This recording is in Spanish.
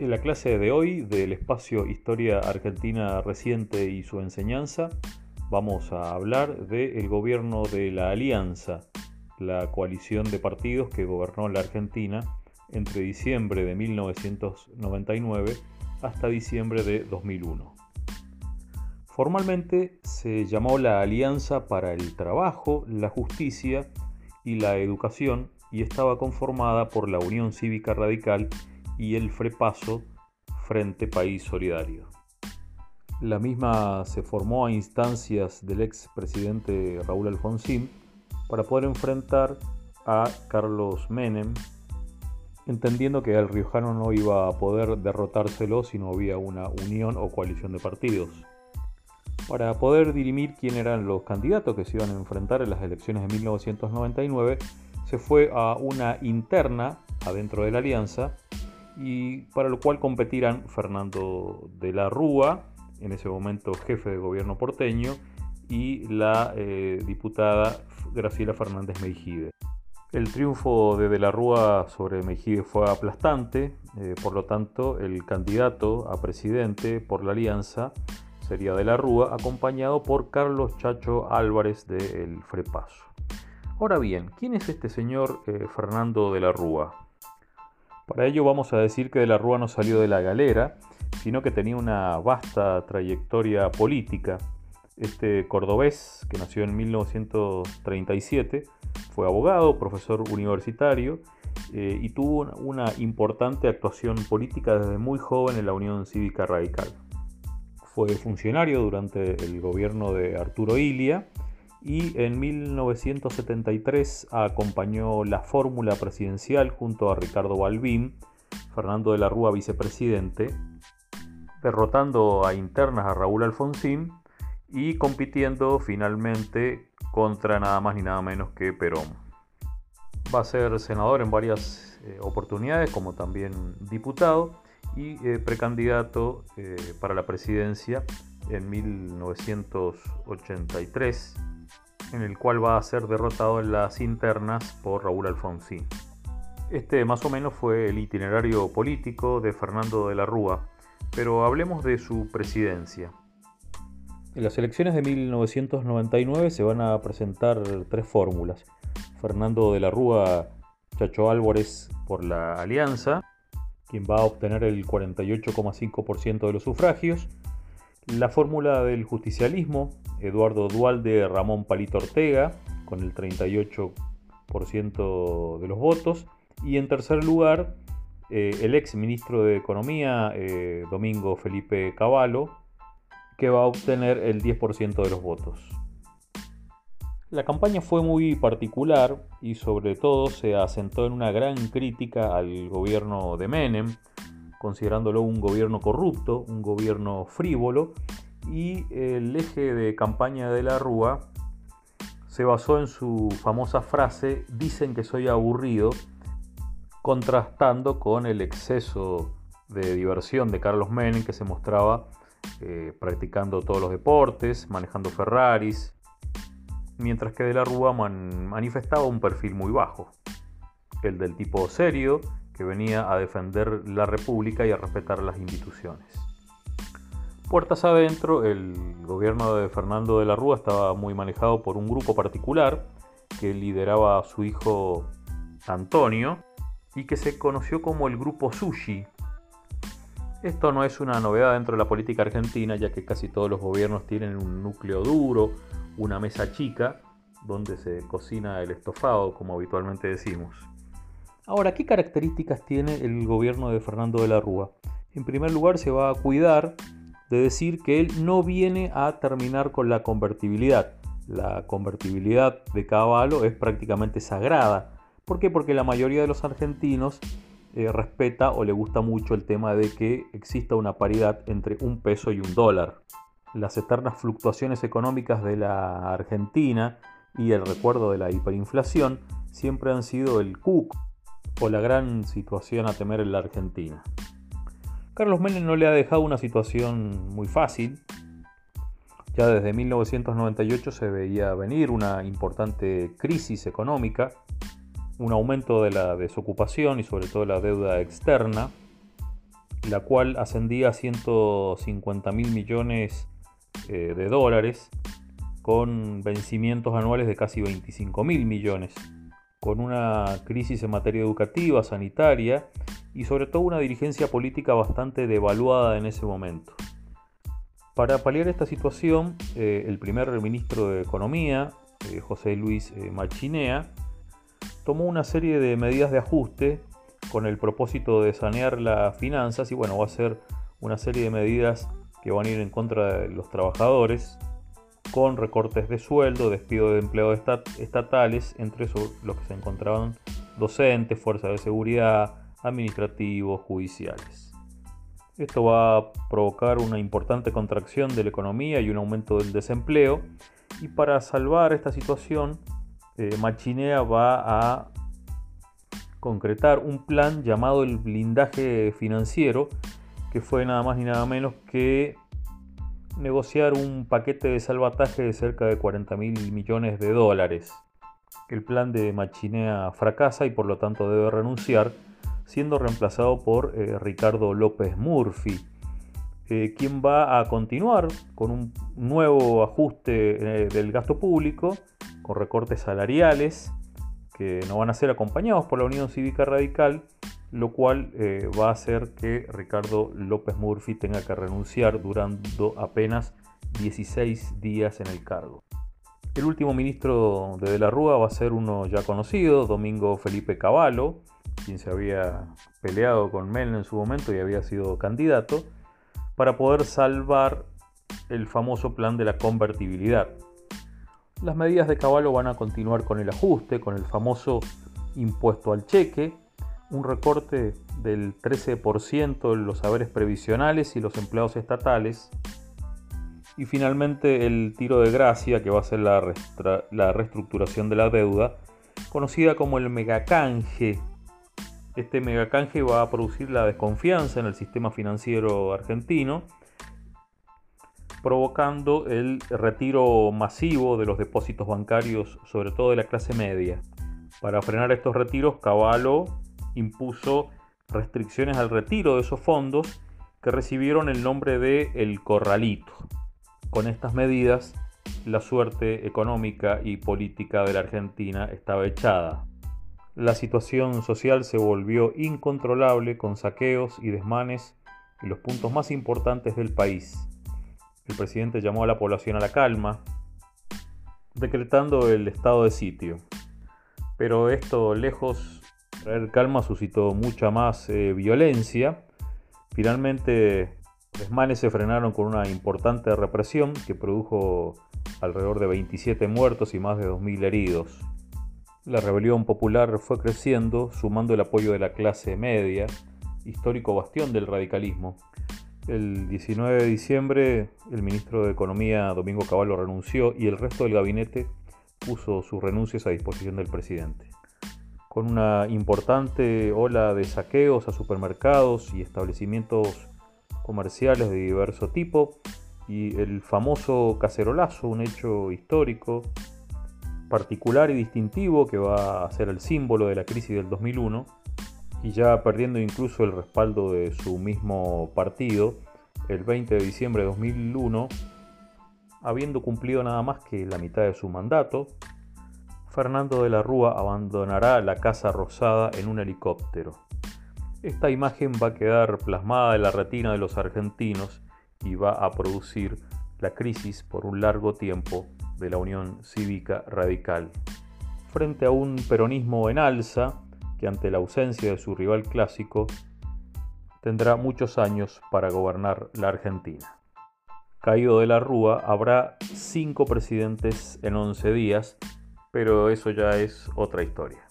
En la clase de hoy del espacio Historia Argentina reciente y su enseñanza, vamos a hablar del gobierno de la Alianza, la coalición de partidos que gobernó la Argentina entre diciembre de 1999 hasta diciembre de 2001. Formalmente se llamó la Alianza para el Trabajo, la Justicia y la Educación y estaba conformada por la Unión Cívica Radical y el FREPASO Frente País Solidario. La misma se formó a instancias del ex presidente Raúl Alfonsín para poder enfrentar a Carlos Menem, entendiendo que el riojano no iba a poder derrotárselo si no había una unión o coalición de partidos. Para poder dirimir quién eran los candidatos que se iban a enfrentar en las elecciones de 1999, se fue a una interna adentro de la alianza y para lo cual competirán Fernando de la Rúa, en ese momento jefe de gobierno porteño, y la eh, diputada Graciela Fernández Meijide. El triunfo de De la Rúa sobre Meijide fue aplastante, eh, por lo tanto el candidato a presidente por la alianza sería De la Rúa, acompañado por Carlos Chacho Álvarez del Frepaso. Ahora bien, ¿quién es este señor eh, Fernando de la Rúa? Para ello vamos a decir que de la Rúa no salió de la galera, sino que tenía una vasta trayectoria política. Este cordobés, que nació en 1937, fue abogado, profesor universitario eh, y tuvo una importante actuación política desde muy joven en la Unión Cívica Radical. Fue funcionario durante el gobierno de Arturo Ilia y en 1973 acompañó la fórmula presidencial junto a Ricardo Balbín, Fernando de la Rúa vicepresidente, derrotando a internas a Raúl Alfonsín y compitiendo finalmente contra nada más ni nada menos que Perón. Va a ser senador en varias eh, oportunidades, como también diputado y eh, precandidato eh, para la presidencia en 1983 en el cual va a ser derrotado en las internas por Raúl Alfonsín. Este más o menos fue el itinerario político de Fernando de la Rúa, pero hablemos de su presidencia. En las elecciones de 1999 se van a presentar tres fórmulas. Fernando de la Rúa Chacho Álvarez por la Alianza, quien va a obtener el 48,5% de los sufragios. La fórmula del justicialismo, Eduardo Dualde Ramón Palito Ortega, con el 38% de los votos. Y en tercer lugar, eh, el ex ministro de Economía, eh, Domingo Felipe Cavallo, que va a obtener el 10% de los votos. La campaña fue muy particular y sobre todo se asentó en una gran crítica al gobierno de Menem, considerándolo un gobierno corrupto, un gobierno frívolo y el eje de campaña de la Rúa se basó en su famosa frase dicen que soy aburrido, contrastando con el exceso de diversión de Carlos Menem que se mostraba eh, practicando todos los deportes, manejando Ferraris, mientras que de la Rúa manifestaba un perfil muy bajo, el del tipo serio que venía a defender la República y a respetar las instituciones. Puertas adentro, el gobierno de Fernando de la Rúa estaba muy manejado por un grupo particular que lideraba a su hijo Antonio y que se conoció como el grupo Sushi. Esto no es una novedad dentro de la política argentina, ya que casi todos los gobiernos tienen un núcleo duro, una mesa chica, donde se cocina el estofado, como habitualmente decimos. Ahora, ¿qué características tiene el gobierno de Fernando de la Rúa? En primer lugar, se va a cuidar de decir que él no viene a terminar con la convertibilidad. La convertibilidad de Caballo es prácticamente sagrada. ¿Por qué? Porque la mayoría de los argentinos eh, respeta o le gusta mucho el tema de que exista una paridad entre un peso y un dólar. Las eternas fluctuaciones económicas de la Argentina y el recuerdo de la hiperinflación siempre han sido el cuco o la gran situación a temer en la Argentina. Carlos Menem no le ha dejado una situación muy fácil. Ya desde 1998 se veía venir una importante crisis económica, un aumento de la desocupación y sobre todo la deuda externa, la cual ascendía a 150 mil millones eh, de dólares, con vencimientos anuales de casi 25 mil millones, con una crisis en materia educativa, sanitaria y sobre todo una dirigencia política bastante devaluada en ese momento. Para paliar esta situación, eh, el primer ministro de Economía, eh, José Luis Machinea, tomó una serie de medidas de ajuste con el propósito de sanear las finanzas y bueno, va a ser una serie de medidas que van a ir en contra de los trabajadores con recortes de sueldo, despido de empleados estatales, entre los que se encontraban docentes, fuerzas de seguridad, administrativos, judiciales. Esto va a provocar una importante contracción de la economía y un aumento del desempleo. Y para salvar esta situación, eh, Machinea va a concretar un plan llamado el blindaje financiero, que fue nada más ni nada menos que negociar un paquete de salvataje de cerca de 40 mil millones de dólares. El plan de Machinea fracasa y por lo tanto debe renunciar, siendo reemplazado por eh, Ricardo López Murphy, eh, quien va a continuar con un nuevo ajuste eh, del gasto público, con recortes salariales, que no van a ser acompañados por la Unión Cívica Radical, lo cual va a hacer que Ricardo López Murphy tenga que renunciar durando apenas 16 días en el cargo. El último ministro de De la Rúa va a ser uno ya conocido, Domingo Felipe Cavallo, quien se había peleado con Mel en su momento y había sido candidato, para poder salvar el famoso plan de la convertibilidad, las medidas de Caballo van a continuar con el ajuste, con el famoso impuesto al cheque, un recorte del 13% en los saberes previsionales y los empleados estatales, y finalmente el tiro de gracia, que va a ser la, la reestructuración de la deuda, conocida como el megacanje. Este megacanje va a producir la desconfianza en el sistema financiero argentino provocando el retiro masivo de los depósitos bancarios, sobre todo de la clase media. Para frenar estos retiros, Cavallo impuso restricciones al retiro de esos fondos que recibieron el nombre de El Corralito. Con estas medidas, la suerte económica y política de la Argentina estaba echada. La situación social se volvió incontrolable con saqueos y desmanes en los puntos más importantes del país el presidente llamó a la población a la calma, decretando el estado de sitio. Pero esto, lejos de traer calma, suscitó mucha más eh, violencia. Finalmente, los manes se frenaron con una importante represión que produjo alrededor de 27 muertos y más de 2.000 heridos. La rebelión popular fue creciendo, sumando el apoyo de la clase media, histórico bastión del radicalismo, el 19 de diciembre el ministro de Economía Domingo Cavallo renunció y el resto del gabinete puso sus renuncias a disposición del presidente. Con una importante ola de saqueos a supermercados y establecimientos comerciales de diverso tipo y el famoso cacerolazo, un hecho histórico, particular y distintivo que va a ser el símbolo de la crisis del 2001, y ya perdiendo incluso el respaldo de su mismo partido, el 20 de diciembre de 2001, habiendo cumplido nada más que la mitad de su mandato, Fernando de la Rúa abandonará la Casa Rosada en un helicóptero. Esta imagen va a quedar plasmada en la retina de los argentinos y va a producir la crisis por un largo tiempo de la Unión Cívica Radical. Frente a un peronismo en alza, que ante la ausencia de su rival clásico tendrá muchos años para gobernar la Argentina. Caído de la Rúa, habrá cinco presidentes en 11 días, pero eso ya es otra historia.